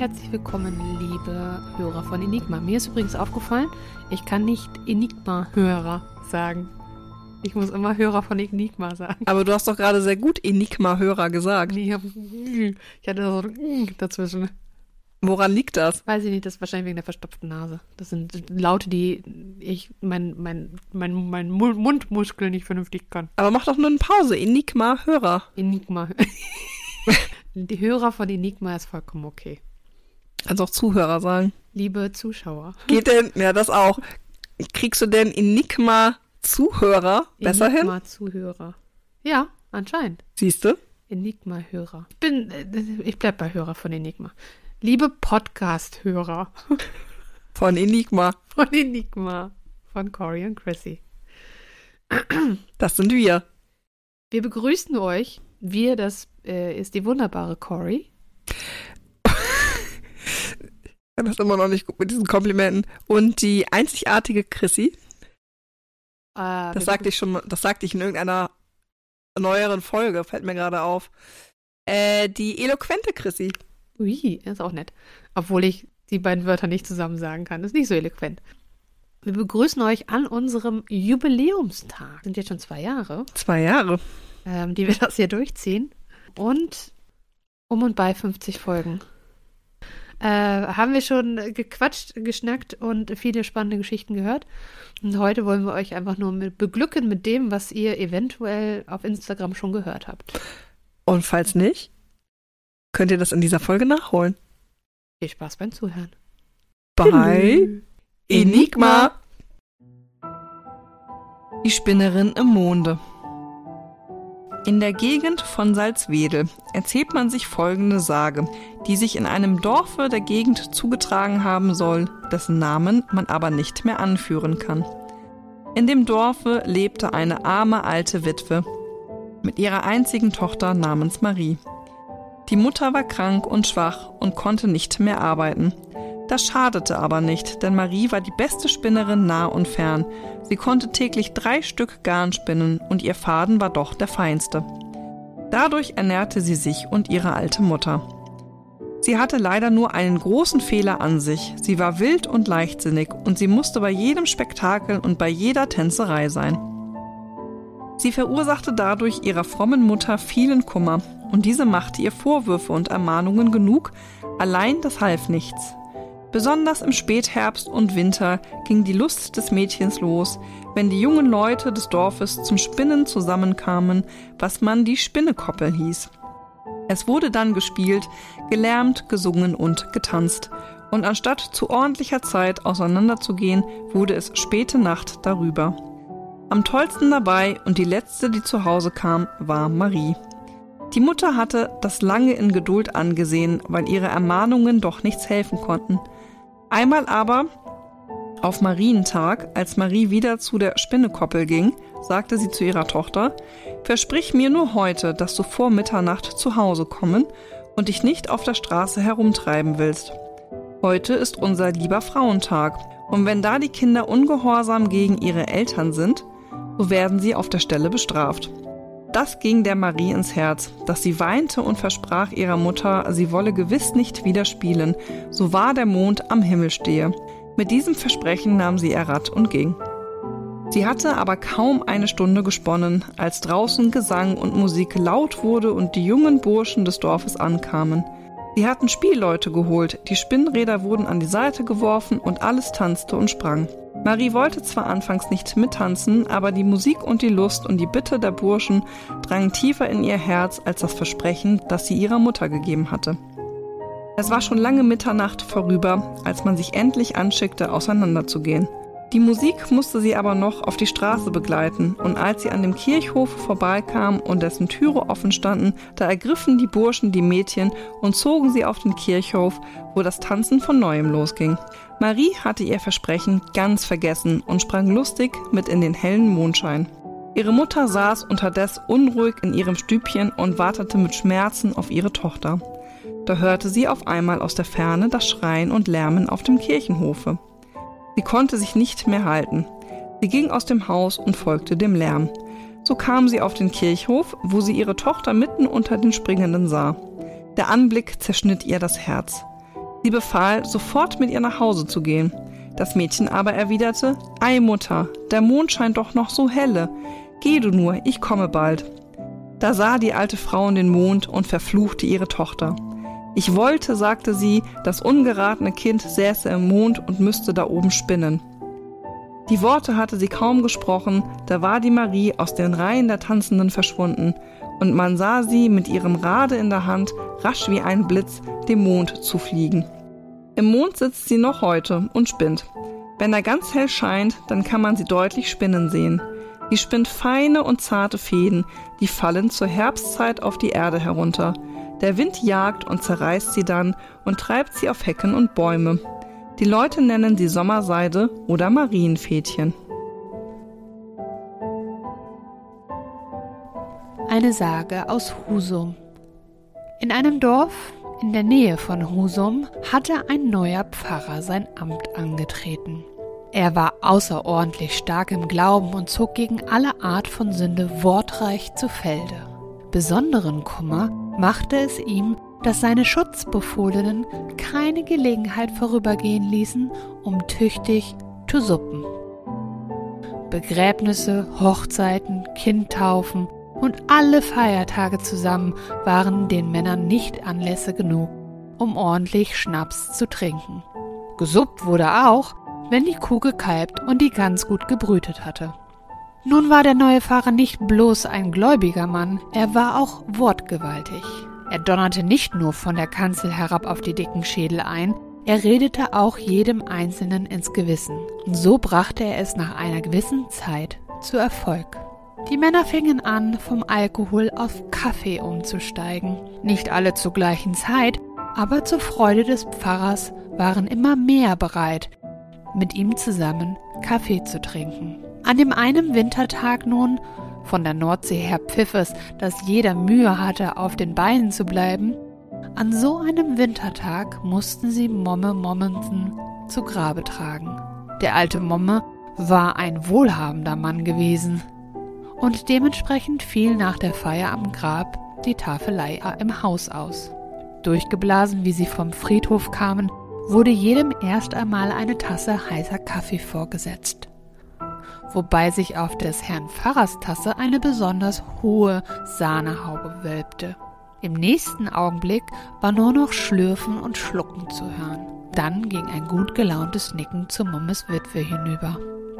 herzlich willkommen, liebe Hörer von Enigma. Mir ist übrigens aufgefallen, ich kann nicht Enigma-Hörer sagen. Ich muss immer Hörer von Enigma sagen. Aber du hast doch gerade sehr gut Enigma-Hörer gesagt. Ich, hab, ich hatte so ein dazwischen. Woran liegt das? Weiß ich nicht, das ist wahrscheinlich wegen der verstopften Nase. Das sind Laute, die ich, mein, mein, mein, mein Mundmuskel nicht vernünftig kann. Aber mach doch nur eine Pause. Enigma-Hörer. Enigma. die Hörer von Enigma ist vollkommen okay. Kannst auch Zuhörer sagen. Liebe Zuschauer. Geht denn, ja, das auch. Kriegst du denn Enigma-Zuhörer besser hin? Enigma-Zuhörer. Ja, anscheinend. Siehst du? Enigma-Hörer. Ich bin, ich bleib bei Hörer von Enigma. Liebe Podcast-Hörer. Von Enigma. Von Enigma. Von Cory und Chrissy. Das sind wir. Wir begrüßen euch. Wir, das äh, ist die wunderbare Cory. Ich das immer noch nicht gut mit diesen Komplimenten. Und die einzigartige Chrissy. Äh, Das sagte ich schon, das sagte ich in irgendeiner neueren Folge, fällt mir gerade auf. Äh, die eloquente Chrissy. Ui, ist auch nett. Obwohl ich die beiden Wörter nicht zusammen sagen kann. ist nicht so eloquent. Wir begrüßen euch an unserem Jubiläumstag. Sind jetzt schon zwei Jahre, Zwei Jahre. ähm, die wir das hier durchziehen. Und um und bei 50 Folgen. Äh, haben wir schon gequatscht, geschnackt und viele spannende Geschichten gehört. Und heute wollen wir euch einfach nur mit beglücken mit dem, was ihr eventuell auf Instagram schon gehört habt. Und falls nicht, könnt ihr das in dieser Folge nachholen. Viel Spaß beim Zuhören. Bei Enigma. Die Spinnerin im Monde. In der Gegend von Salzwedel erzählt man sich folgende Sage, die sich in einem Dorfe der Gegend zugetragen haben soll, dessen Namen man aber nicht mehr anführen kann. In dem Dorfe lebte eine arme alte Witwe mit ihrer einzigen Tochter namens Marie. Die Mutter war krank und schwach und konnte nicht mehr arbeiten. Das schadete aber nicht, denn Marie war die beste Spinnerin nah und fern. Sie konnte täglich drei Stück Garn spinnen und ihr Faden war doch der feinste. Dadurch ernährte sie sich und ihre alte Mutter. Sie hatte leider nur einen großen Fehler an sich. Sie war wild und leichtsinnig und sie musste bei jedem Spektakel und bei jeder Tänzerei sein. Sie verursachte dadurch ihrer frommen Mutter vielen Kummer und diese machte ihr Vorwürfe und Ermahnungen genug, allein das half nichts. Besonders im Spätherbst und Winter ging die Lust des Mädchens los, wenn die jungen Leute des Dorfes zum Spinnen zusammenkamen, was man die Spinnekoppel hieß. Es wurde dann gespielt, gelärmt, gesungen und getanzt, und anstatt zu ordentlicher Zeit auseinanderzugehen, wurde es späte Nacht darüber. Am tollsten dabei und die letzte, die zu Hause kam, war Marie. Die Mutter hatte das lange in Geduld angesehen, weil ihre Ermahnungen doch nichts helfen konnten. Einmal aber, auf Marientag, als Marie wieder zu der Spinnekoppel ging, sagte sie zu ihrer Tochter, Versprich mir nur heute, dass du vor Mitternacht zu Hause kommen und dich nicht auf der Straße herumtreiben willst. Heute ist unser lieber Frauentag, und wenn da die Kinder ungehorsam gegen ihre Eltern sind, so werden sie auf der Stelle bestraft. Das ging der Marie ins Herz, dass sie weinte und versprach ihrer Mutter, sie wolle gewiss nicht wieder spielen, so wahr der Mond am Himmel stehe. Mit diesem Versprechen nahm sie ihr Rad und ging. Sie hatte aber kaum eine Stunde gesponnen, als draußen Gesang und Musik laut wurde und die jungen Burschen des Dorfes ankamen. Sie hatten Spielleute geholt, die Spinnräder wurden an die Seite geworfen und alles tanzte und sprang. Marie wollte zwar anfangs nicht mittanzen, aber die Musik und die Lust und die Bitte der Burschen drangen tiefer in ihr Herz als das Versprechen, das sie ihrer Mutter gegeben hatte. Es war schon lange Mitternacht vorüber, als man sich endlich anschickte, auseinanderzugehen. Die Musik musste sie aber noch auf die Straße begleiten, und als sie an dem Kirchhof vorbeikam und dessen Türe offen standen, da ergriffen die Burschen die Mädchen und zogen sie auf den Kirchhof, wo das Tanzen von neuem losging. Marie hatte ihr Versprechen ganz vergessen und sprang lustig mit in den hellen Mondschein. Ihre Mutter saß unterdessen unruhig in ihrem Stübchen und wartete mit Schmerzen auf ihre Tochter. Da hörte sie auf einmal aus der Ferne das Schreien und Lärmen auf dem Kirchenhofe. Sie konnte sich nicht mehr halten. Sie ging aus dem Haus und folgte dem Lärm. So kam sie auf den Kirchhof, wo sie ihre Tochter mitten unter den Springenden sah. Der Anblick zerschnitt ihr das Herz. Sie befahl, sofort mit ihr nach Hause zu gehen. Das Mädchen aber erwiderte, Ei Mutter, der Mond scheint doch noch so helle. Geh du nur, ich komme bald. Da sah die alte Frau in den Mond und verfluchte ihre Tochter. Ich wollte, sagte sie, das ungeratene Kind säße im Mond und müsste da oben spinnen. Die Worte hatte sie kaum gesprochen, da war die Marie aus den Reihen der Tanzenden verschwunden, und man sah sie mit ihrem Rade in der Hand rasch wie ein Blitz dem Mond zufliegen. Im Mond sitzt sie noch heute und spinnt. Wenn er ganz hell scheint, dann kann man sie deutlich spinnen sehen. Sie spinnt feine und zarte Fäden, die fallen zur Herbstzeit auf die Erde herunter. Der Wind jagt und zerreißt sie dann und treibt sie auf Hecken und Bäume. Die Leute nennen sie Sommerseide oder Marienfädchen. Eine Sage aus Husum. In einem Dorf in der Nähe von Husum hatte ein neuer Pfarrer sein Amt angetreten. Er war außerordentlich stark im Glauben und zog gegen alle Art von Sünde wortreich zu Felde. Besonderen Kummer machte es ihm, dass seine Schutzbefohlenen keine Gelegenheit vorübergehen ließen, um tüchtig zu suppen. Begräbnisse, Hochzeiten, Kindtaufen und alle Feiertage zusammen waren den Männern nicht Anlässe genug, um ordentlich Schnaps zu trinken. Gesuppt wurde auch, wenn die Kuh gekalbt und die Gans gut gebrütet hatte. Nun war der neue Pfarrer nicht bloß ein gläubiger Mann, er war auch wortgewaltig. Er donnerte nicht nur von der Kanzel herab auf die dicken Schädel ein, er redete auch jedem Einzelnen ins Gewissen. Und so brachte er es nach einer gewissen Zeit zu Erfolg. Die Männer fingen an, vom Alkohol auf Kaffee umzusteigen. Nicht alle zur gleichen Zeit, aber zur Freude des Pfarrers waren immer mehr bereit, mit ihm zusammen Kaffee zu trinken. An dem einen Wintertag nun, von der Nordsee her pfiff es, dass jeder Mühe hatte, auf den Beinen zu bleiben, an so einem Wintertag mussten sie Momme Mommsen zu Grabe tragen. Der alte Momme war ein wohlhabender Mann gewesen, und dementsprechend fiel nach der Feier am Grab die Tafelei im Haus aus. Durchgeblasen, wie sie vom Friedhof kamen, wurde jedem erst einmal eine Tasse heißer Kaffee vorgesetzt, wobei sich auf des Herrn Pfarrers Tasse eine besonders hohe Sahnehaube wölbte. Im nächsten Augenblick war nur noch Schlürfen und Schlucken zu hören. Dann ging ein gut gelauntes Nicken zu Mummes Witwe hinüber.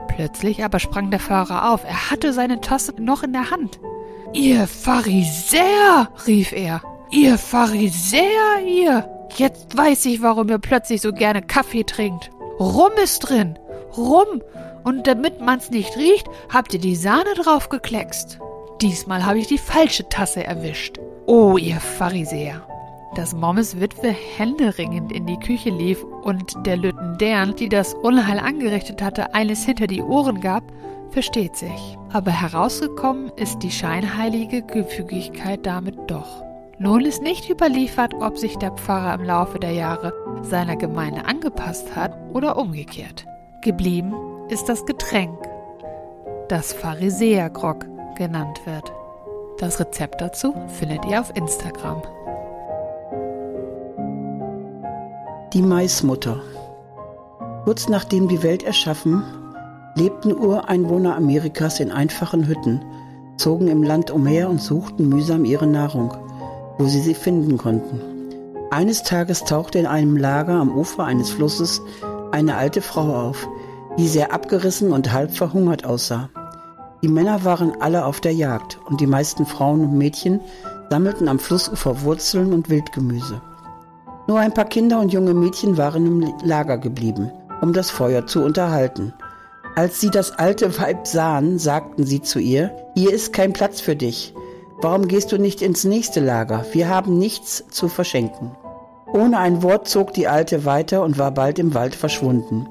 Plötzlich aber sprang der Pfarrer auf. Er hatte seine Tasse noch in der Hand. Ihr Pharisäer, rief er. Ihr Pharisäer, ihr! Jetzt weiß ich, warum ihr plötzlich so gerne Kaffee trinkt. Rum ist drin. Rum. Und damit man's nicht riecht, habt ihr die Sahne draufgekleckst. Diesmal habe ich die falsche Tasse erwischt. Oh, ihr Pharisäer. Dass Mommes Witwe händeringend in die Küche lief und der Lüttendern, die das Unheil angerichtet hatte, eines hinter die Ohren gab, versteht sich. Aber herausgekommen ist die scheinheilige Gefügigkeit damit doch. Nun ist nicht überliefert, ob sich der Pfarrer im Laufe der Jahre seiner Gemeinde angepasst hat oder umgekehrt. Geblieben ist das Getränk, das Pharisäergrog genannt wird. Das Rezept dazu findet ihr auf Instagram. Die Maismutter. Kurz nachdem die Welt erschaffen, lebten Ureinwohner Amerikas in einfachen Hütten, zogen im Land umher und suchten mühsam ihre Nahrung, wo sie sie finden konnten. Eines Tages tauchte in einem Lager am Ufer eines Flusses eine alte Frau auf, die sehr abgerissen und halb verhungert aussah. Die Männer waren alle auf der Jagd und die meisten Frauen und Mädchen sammelten am Flussufer Wurzeln und Wildgemüse. Nur ein paar Kinder und junge Mädchen waren im Lager geblieben, um das Feuer zu unterhalten. Als sie das alte Weib sahen, sagten sie zu ihr, hier ist kein Platz für dich. Warum gehst du nicht ins nächste Lager? Wir haben nichts zu verschenken. Ohne ein Wort zog die Alte weiter und war bald im Wald verschwunden.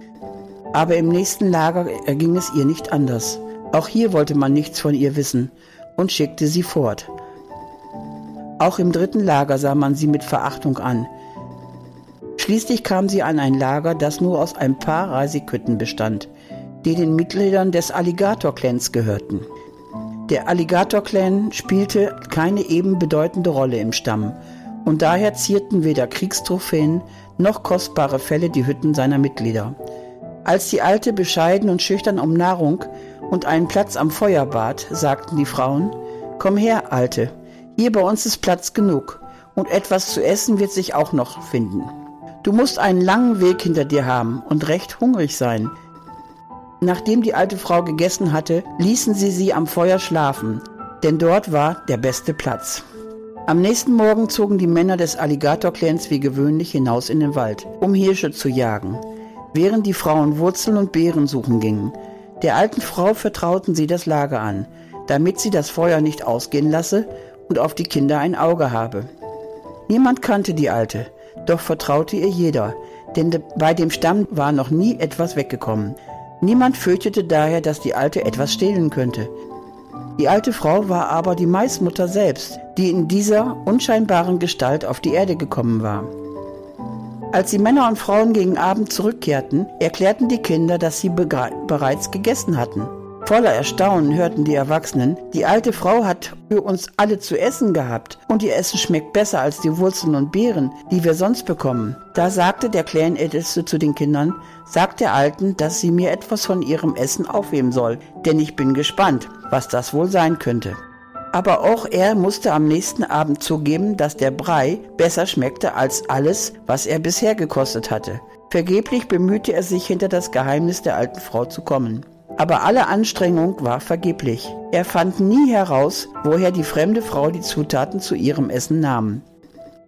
Aber im nächsten Lager erging es ihr nicht anders. Auch hier wollte man nichts von ihr wissen und schickte sie fort. Auch im dritten Lager sah man sie mit Verachtung an. Schließlich kam sie an ein Lager, das nur aus ein paar Reisigkütten bestand, die den Mitgliedern des Alligator-Clans gehörten. Der Alligator-Clan spielte keine eben bedeutende Rolle im Stamm und daher zierten weder Kriegstrophäen noch kostbare Felle die Hütten seiner Mitglieder. Als die Alte bescheiden und schüchtern um Nahrung und einen Platz am Feuer bat, sagten die Frauen, Komm her, Alte, hier bei uns ist Platz genug und etwas zu essen wird sich auch noch finden. Du musst einen langen Weg hinter dir haben und recht hungrig sein. Nachdem die alte Frau gegessen hatte, ließen sie sie am Feuer schlafen, denn dort war der beste Platz. Am nächsten Morgen zogen die Männer des Alligator-Clans wie gewöhnlich hinaus in den Wald, um Hirsche zu jagen, während die Frauen Wurzeln und Beeren suchen gingen. Der alten Frau vertrauten sie das Lager an, damit sie das Feuer nicht ausgehen lasse und auf die Kinder ein Auge habe. Niemand kannte die Alte, doch vertraute ihr jeder, denn bei dem Stamm war noch nie etwas weggekommen. Niemand fürchtete daher, dass die Alte etwas stehlen könnte. Die alte Frau war aber die Maismutter selbst, die in dieser unscheinbaren Gestalt auf die Erde gekommen war. Als die Männer und Frauen gegen Abend zurückkehrten, erklärten die Kinder, dass sie bereits gegessen hatten. Voller Erstaunen hörten die Erwachsenen, die alte Frau hat für uns alle zu essen gehabt und ihr Essen schmeckt besser als die Wurzeln und Beeren, die wir sonst bekommen. Da sagte der Clan-Älteste zu den Kindern, sagt der Alten, dass sie mir etwas von ihrem Essen aufheben soll, denn ich bin gespannt, was das wohl sein könnte. Aber auch er musste am nächsten Abend zugeben, dass der Brei besser schmeckte als alles, was er bisher gekostet hatte. Vergeblich bemühte er sich, hinter das Geheimnis der alten Frau zu kommen. Aber alle Anstrengung war vergeblich. Er fand nie heraus, woher die fremde Frau die Zutaten zu ihrem Essen nahm.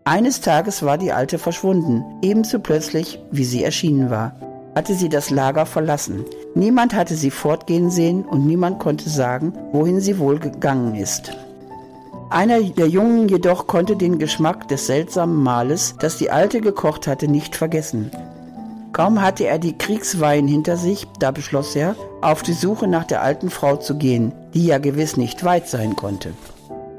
Eines Tages war die Alte verschwunden, ebenso plötzlich, wie sie erschienen war. Hatte sie das Lager verlassen. Niemand hatte sie fortgehen sehen und niemand konnte sagen, wohin sie wohl gegangen ist. Einer der Jungen jedoch konnte den Geschmack des seltsamen Mahles, das die Alte gekocht hatte, nicht vergessen. Kaum hatte er die Kriegsweihen hinter sich, da beschloss er, auf die Suche nach der alten Frau zu gehen, die ja gewiss nicht weit sein konnte.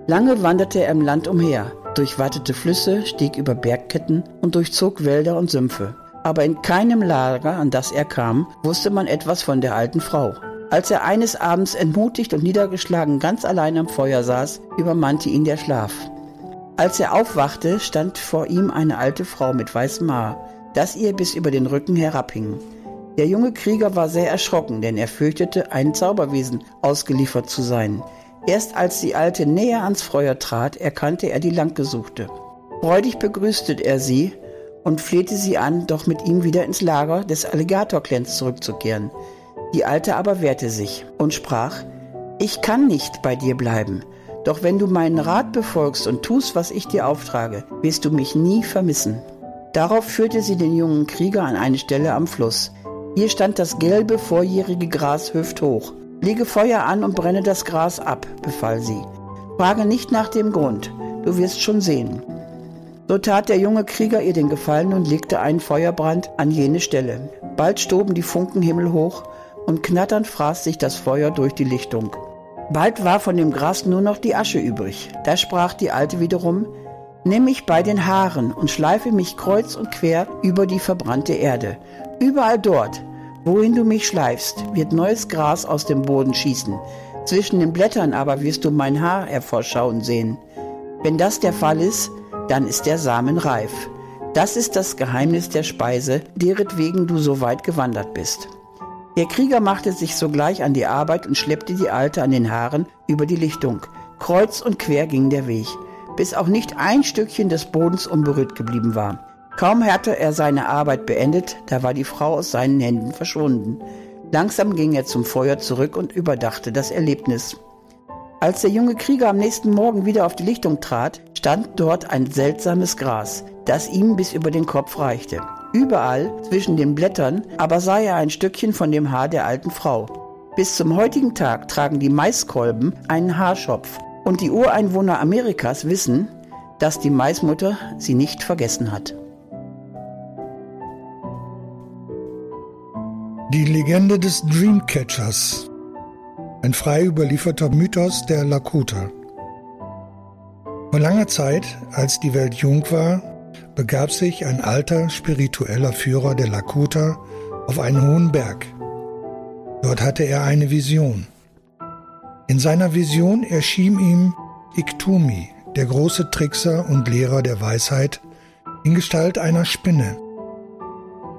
Lange wanderte er im Land umher, durchwattete Flüsse, stieg über Bergketten und durchzog Wälder und Sümpfe. Aber in keinem Lager, an das er kam, wusste man etwas von der alten Frau. Als er eines Abends entmutigt und niedergeschlagen ganz allein am Feuer saß, übermannte ihn der Schlaf. Als er aufwachte, stand vor ihm eine alte Frau mit weißem Haar, das ihr bis über den Rücken herabhing. Der junge Krieger war sehr erschrocken, denn er fürchtete, ein Zauberwesen ausgeliefert zu sein. Erst als die Alte näher ans Feuer trat, erkannte er die Langgesuchte. Freudig begrüßte er sie und flehte sie an, doch mit ihm wieder ins Lager des Alligator-Clans zurückzukehren. Die Alte aber wehrte sich und sprach, ich kann nicht bei dir bleiben, doch wenn du meinen Rat befolgst und tust, was ich dir auftrage, wirst du mich nie vermissen. Darauf führte sie den jungen Krieger an eine Stelle am Fluss. Hier stand das gelbe, vorjährige Gras hüfthoch. Lege Feuer an und brenne das Gras ab, befahl sie. Frage nicht nach dem Grund, du wirst schon sehen. So tat der junge Krieger ihr den Gefallen und legte einen Feuerbrand an jene Stelle. Bald stoben die Funken himmelhoch und knatternd fraß sich das Feuer durch die Lichtung. Bald war von dem Gras nur noch die Asche übrig. Da sprach die Alte wiederum, Nimm mich bei den Haaren und schleife mich kreuz und quer über die verbrannte Erde. Überall dort, wohin du mich schleifst, wird neues Gras aus dem Boden schießen. Zwischen den Blättern aber wirst du mein Haar hervorschauen sehen. Wenn das der Fall ist, dann ist der Samen reif. Das ist das Geheimnis der Speise, deretwegen du so weit gewandert bist. Der Krieger machte sich sogleich an die Arbeit und schleppte die Alte an den Haaren über die Lichtung. Kreuz und quer ging der Weg bis auch nicht ein Stückchen des Bodens unberührt geblieben war. Kaum hatte er seine Arbeit beendet, da war die Frau aus seinen Händen verschwunden. Langsam ging er zum Feuer zurück und überdachte das Erlebnis. Als der junge Krieger am nächsten Morgen wieder auf die Lichtung trat, stand dort ein seltsames Gras, das ihm bis über den Kopf reichte. Überall zwischen den Blättern aber sah er ein Stückchen von dem Haar der alten Frau. Bis zum heutigen Tag tragen die Maiskolben einen Haarschopf, und die Ureinwohner Amerikas wissen, dass die Maismutter sie nicht vergessen hat. Die Legende des Dreamcatchers. Ein frei überlieferter Mythos der Lakota. Vor langer Zeit, als die Welt jung war, begab sich ein alter spiritueller Führer der Lakota auf einen hohen Berg. Dort hatte er eine Vision. In seiner Vision erschien ihm Iktumi, der große Trickser und Lehrer der Weisheit, in Gestalt einer Spinne,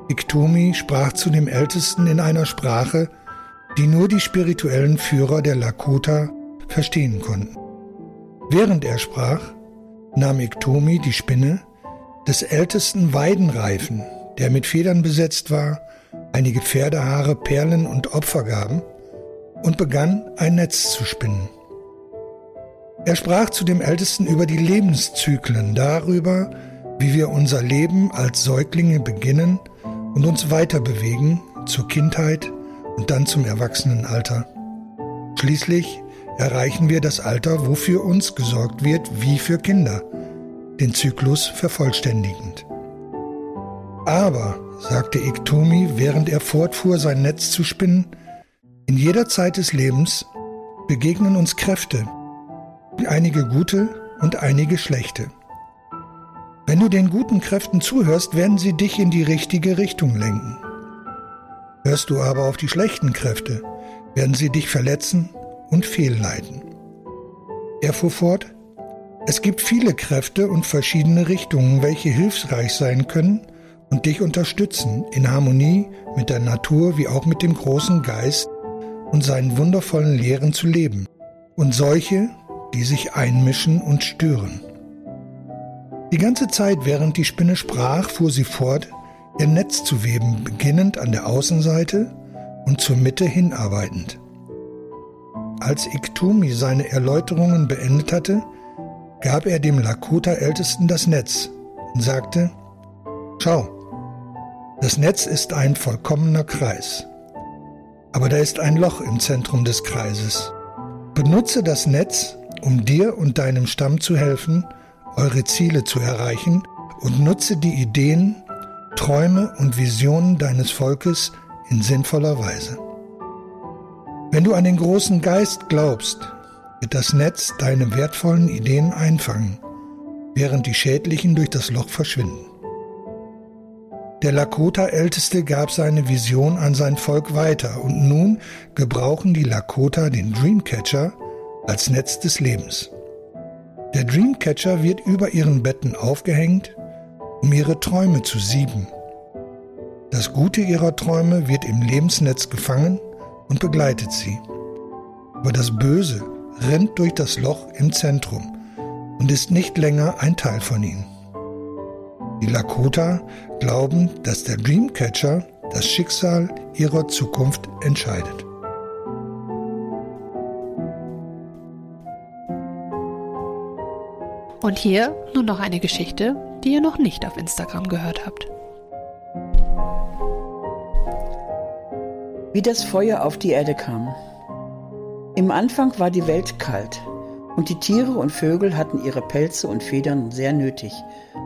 Iktomi sprach zu dem Ältesten in einer Sprache, die nur die spirituellen Führer der Lakota verstehen konnten. Während er sprach, nahm Iktomi die Spinne des ältesten Weidenreifen, der mit Federn besetzt war, einige Pferdehaare, Perlen und Opfergaben, und begann ein Netz zu spinnen. Er sprach zu dem Ältesten über die Lebenszyklen, darüber, wie wir unser Leben als Säuglinge beginnen und uns weiter bewegen zur Kindheit und dann zum Erwachsenenalter. Schließlich erreichen wir das Alter, wofür uns gesorgt wird, wie für Kinder, den Zyklus vervollständigend. Aber, sagte Iktomi, während er fortfuhr, sein Netz zu spinnen, in jeder Zeit des Lebens begegnen uns Kräfte, einige gute und einige schlechte. Wenn du den guten Kräften zuhörst, werden sie dich in die richtige Richtung lenken. Hörst du aber auf die schlechten Kräfte, werden sie dich verletzen und fehlleiten. Er fuhr fort, es gibt viele Kräfte und verschiedene Richtungen, welche hilfreich sein können und dich unterstützen, in Harmonie mit der Natur wie auch mit dem großen Geist und seinen wundervollen Lehren zu leben, und solche, die sich einmischen und stören. Die ganze Zeit, während die Spinne sprach, fuhr sie fort, ihr Netz zu weben, beginnend an der Außenseite und zur Mitte hinarbeitend. Als Iktumi seine Erläuterungen beendet hatte, gab er dem Lakota-Ältesten das Netz und sagte, Schau, das Netz ist ein vollkommener Kreis. Aber da ist ein Loch im Zentrum des Kreises. Benutze das Netz, um dir und deinem Stamm zu helfen, eure Ziele zu erreichen und nutze die Ideen, Träume und Visionen deines Volkes in sinnvoller Weise. Wenn du an den großen Geist glaubst, wird das Netz deine wertvollen Ideen einfangen, während die schädlichen durch das Loch verschwinden. Der Lakota-Älteste gab seine Vision an sein Volk weiter und nun gebrauchen die Lakota den Dreamcatcher als Netz des Lebens. Der Dreamcatcher wird über ihren Betten aufgehängt, um ihre Träume zu sieben. Das Gute ihrer Träume wird im Lebensnetz gefangen und begleitet sie. Aber das Böse rennt durch das Loch im Zentrum und ist nicht länger ein Teil von ihnen. Die Lakota glauben, dass der Dreamcatcher das Schicksal ihrer Zukunft entscheidet. Und hier nun noch eine Geschichte, die ihr noch nicht auf Instagram gehört habt. Wie das Feuer auf die Erde kam. Im Anfang war die Welt kalt und die Tiere und Vögel hatten ihre Pelze und Federn sehr nötig,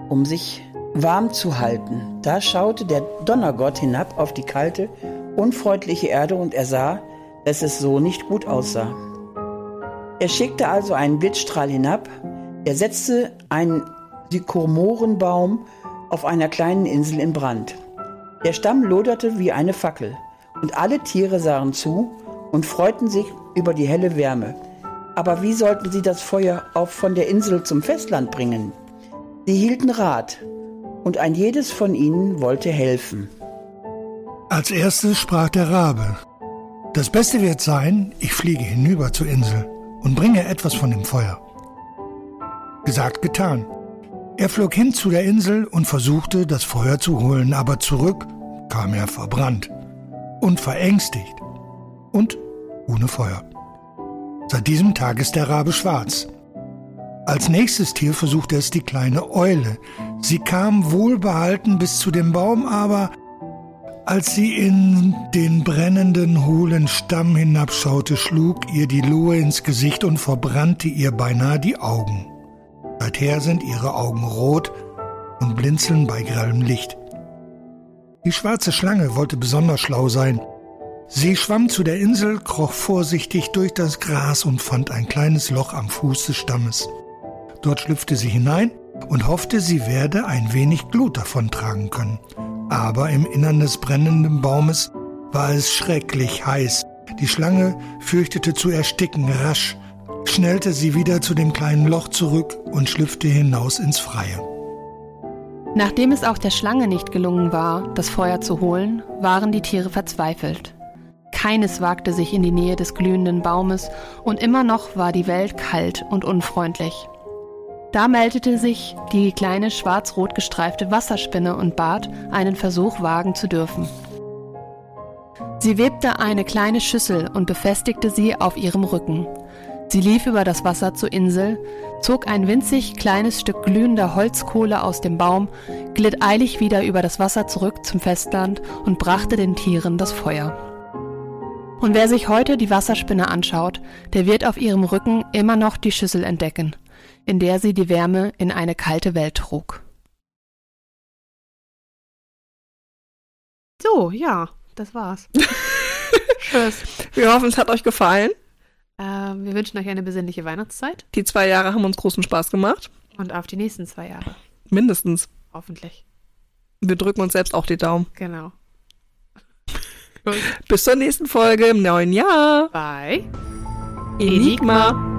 um sich warm zu halten. Da schaute der Donnergott hinab auf die kalte, unfreundliche Erde und er sah, dass es so nicht gut aussah. Er schickte also einen Blitzstrahl hinab er setzte einen Sykomorenbaum auf einer kleinen Insel in Brand. Der Stamm loderte wie eine Fackel, und alle Tiere sahen zu und freuten sich über die helle Wärme. Aber wie sollten sie das Feuer auch von der Insel zum Festland bringen? Sie hielten Rat, und ein jedes von ihnen wollte helfen. Als erstes sprach der Rabe. Das Beste wird sein, ich fliege hinüber zur Insel und bringe etwas von dem Feuer. Gesagt, getan. Er flog hin zu der Insel und versuchte, das Feuer zu holen, aber zurück kam er verbrannt und verängstigt und ohne Feuer. Seit diesem Tag ist der Rabe schwarz. Als nächstes Tier versuchte es die kleine Eule. Sie kam wohlbehalten bis zu dem Baum, aber als sie in den brennenden, hohlen Stamm hinabschaute, schlug ihr die Lohe ins Gesicht und verbrannte ihr beinahe die Augen. Seither sind ihre Augen rot und blinzeln bei grellem Licht. Die schwarze Schlange wollte besonders schlau sein. Sie schwamm zu der Insel, kroch vorsichtig durch das Gras und fand ein kleines Loch am Fuß des Stammes. Dort schlüpfte sie hinein und hoffte, sie werde ein wenig Glut davontragen können. Aber im Innern des brennenden Baumes war es schrecklich heiß. Die Schlange fürchtete zu ersticken. Rasch schnellte sie wieder zu dem kleinen Loch zurück und schlüpfte hinaus ins Freie. Nachdem es auch der Schlange nicht gelungen war, das Feuer zu holen, waren die Tiere verzweifelt. Keines wagte sich in die Nähe des glühenden Baumes und immer noch war die Welt kalt und unfreundlich. Da meldete sich die kleine schwarz-rot gestreifte Wasserspinne und bat, einen Versuch wagen zu dürfen. Sie webte eine kleine Schüssel und befestigte sie auf ihrem Rücken. Sie lief über das Wasser zur Insel, zog ein winzig kleines Stück glühender Holzkohle aus dem Baum, glitt eilig wieder über das Wasser zurück zum Festland und brachte den Tieren das Feuer. Und wer sich heute die Wasserspinne anschaut, der wird auf ihrem Rücken immer noch die Schüssel entdecken, in der sie die Wärme in eine kalte Welt trug. So, ja, das war's. Tschüss. Wir hoffen, es hat euch gefallen. Ähm, wir wünschen euch eine besinnliche Weihnachtszeit. Die zwei Jahre haben uns großen Spaß gemacht. Und auf die nächsten zwei Jahre. Mindestens. Hoffentlich. Wir drücken uns selbst auch die Daumen. Genau. Bis zur nächsten Folge im neuen Jahr. Bye. Enigma.